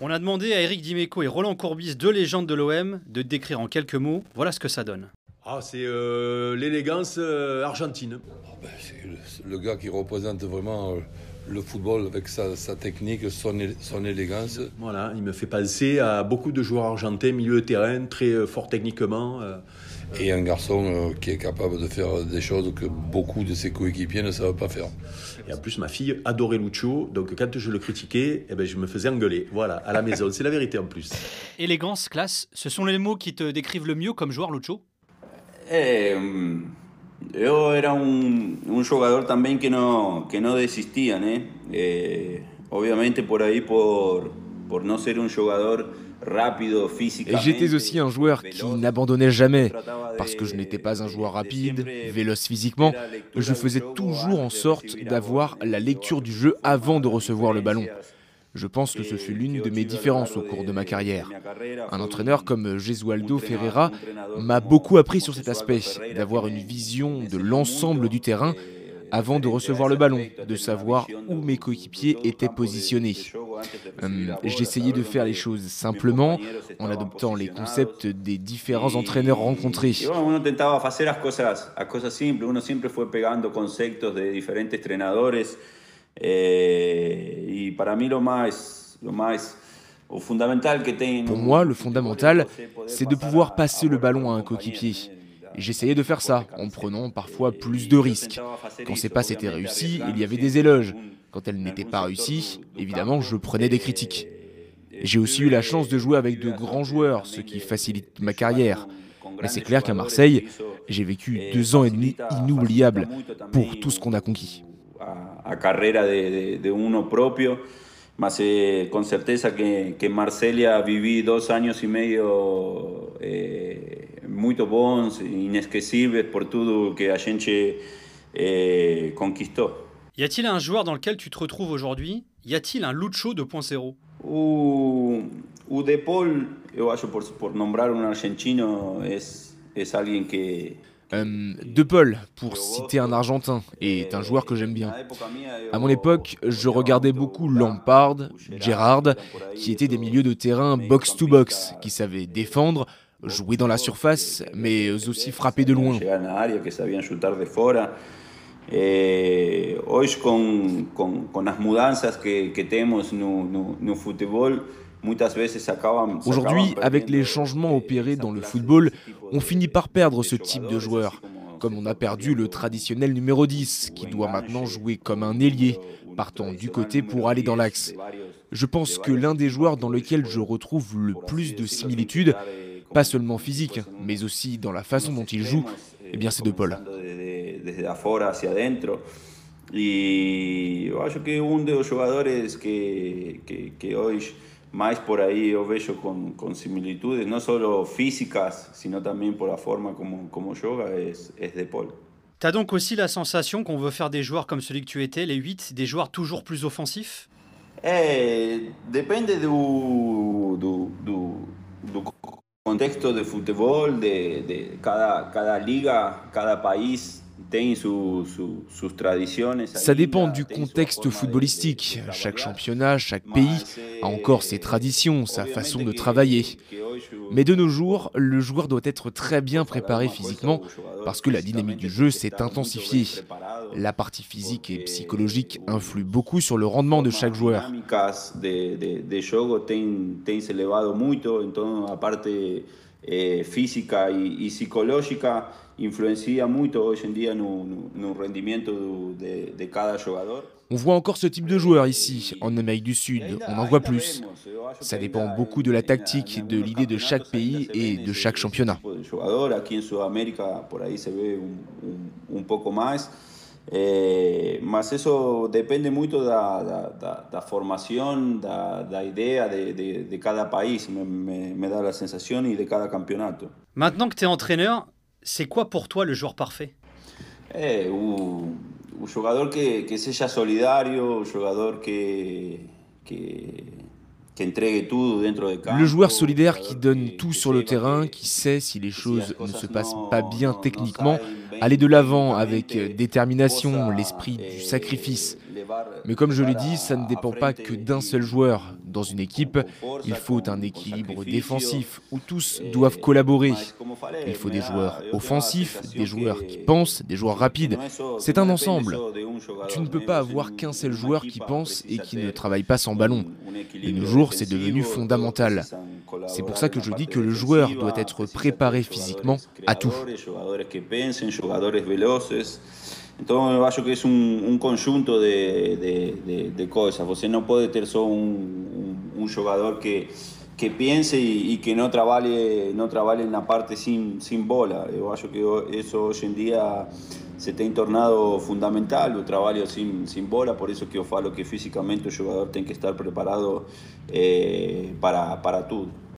On a demandé à Eric Dimeco et Roland Courbis, deux légendes de l'OM, de décrire en quelques mots. Voilà ce que ça donne. Ah, c'est euh, l'élégance euh, argentine. Oh, ben, c'est le, le, gars qui représente vraiment euh, le football avec sa, sa technique, son, son, élégance. Voilà, il me fait penser à beaucoup de joueurs argentins, milieu de terrain, très euh, fort techniquement. Euh. Et un garçon euh, qui est capable de faire des choses que beaucoup de ses coéquipiers ne savent pas faire. Et en plus, ma fille adorait Lucho, donc quand je le critiquais, eh ben, je me faisais engueuler. Voilà, à la maison, c'est la vérité en plus. Élégance, classe, ce sont les mots qui te décrivent le mieux comme joueur Lucho eh, Yo era un, un jugador también que no, que no desistían, ¿eh? Eh, obviamente por ahí por, por no ser un jugador J'étais aussi un joueur qui n'abandonnait jamais, parce que je n'étais pas un joueur rapide, véloce physiquement, je faisais toujours en sorte d'avoir la lecture du jeu avant de recevoir le ballon. Je pense que ce fut l'une de mes différences au cours de ma carrière. Un entraîneur comme Gesualdo Ferreira m'a beaucoup appris sur cet aspect, d'avoir une vision de l'ensemble du terrain avant de recevoir le ballon, de savoir où mes coéquipiers étaient positionnés. Hum, j'essayais de faire les choses simplement en adoptant les concepts des différents entraîneurs rencontrés. Para mí lo más, lo más pour moi, le fondamental, c'est de pouvoir passer le ballon à un coéquipier. J'essayais de faire ça, en prenant parfois plus de risques. Quand ces passes étaient réussies, il y avait des éloges. Quand elles n'étaient pas réussies, évidemment, je prenais des critiques. J'ai aussi eu la chance de jouer avec de grands joueurs, ce qui facilite ma carrière. Mais c'est clair qu'à Marseille, j'ai vécu deux ans et demi inoubliables pour tout ce qu'on a conquis. A carrera de, de uno propio, más eh, con certeza que, que Marsella viví dos años y medio eh, muito bons, inesquecíveis por tudo que a gente eh, conquistou. Y a-t-il un joueur dans lequel tu te retrouves aujourd'hui Y a-t-il un Lucho 2.0 O, o De Paul, eu acho, por, por nombrar um argentino, é, é alguém que Euh, de Paul, pour citer un Argentin, est un joueur que j'aime bien. À mon époque, je regardais beaucoup Lampard, Gerrard, qui étaient des milieux de terrain box-to-box, qui savaient défendre, jouer dans la surface, mais aussi frapper de loin. Aujourd'hui, avec les changements opérés dans le football, on finit par perdre ce type de joueur. Comme on a perdu le traditionnel numéro 10, qui doit maintenant jouer comme un ailier, partant du côté pour aller dans l'axe. Je pense que l'un des joueurs dans lequel je retrouve le plus de similitudes, pas seulement physique, mais aussi dans la façon dont il joue, eh bien c'est De Paul. Et je pense que un des joueurs que, que, que mais por ahí yo veo con, con, similitudes, no solo físicas, sino también por la forma como, como yoga, es, es de Paul. T'as donc aussi la sensation qu'on veut faire des joueurs comme celui que tu étais, les 8, des joueurs toujours plus offensifs? Eh, Depende du, du, du, du contexto de football, de, de cada, cada liga, cada país Ça dépend du contexte footballistique. Chaque championnat, chaque pays a encore ses traditions, sa façon de travailler. Mais de nos jours, le joueur doit être très bien préparé physiquement parce que la dynamique du jeu s'est intensifiée. La partie physique et psychologique influe beaucoup sur le rendement de chaque joueur. Eh, física y, y, psicológica influencia mucho hoy en día no, no, no rendimiento de, de, cada. On voit encore ce type de joueur ici, en Amérique du Sud. On en voit plus. Ça dépend beaucoup de la tactique, de l'idée de chaque pays et de chaque championnat. Aquí en Sudamérica, por ahí se ve un, un, un poco más. Eh, mas eso depende mucho da, da, da, da formación, da, da idea de, de, de, cada país, me, me, me, da la sensación, y de cada campeonato. Maintenant que tu es entraîneur, c'est quoi pour toi le joueur parfait? Eh, un, un jugador que, que sea solidario, un jugador que, que Le joueur solidaire qui donne tout sur le terrain, qui sait si les choses ne se passent pas bien techniquement, aller de l'avant avec détermination, l'esprit du sacrifice. Mais comme je l'ai dit, ça ne dépend pas que d'un seul joueur. Dans une équipe, il faut un équilibre défensif où tous doivent collaborer. Il faut des joueurs offensifs, des joueurs qui pensent, des joueurs rapides. C'est un ensemble. Tu ne peux pas avoir qu'un seul joueur qui pense et qui ne travaille pas sans ballon. De nos jours, c'est devenu fondamental. C'est pour ça que je dis que le joueur doit être préparé physiquement à tout. Entonces, eu acho que es un, un conjunto de, de, de, cosas. Você no puede ter só un jugador que, que piense y, y, que no trabaje, no trabaje en la parte sin, sin bola. Eu acho que eso hoy en día se tem tornado fundamental, o trabalho sin, sin bola, por eso que eu falo que físicamente o jugador tem que estar preparado eh, para, para tudo.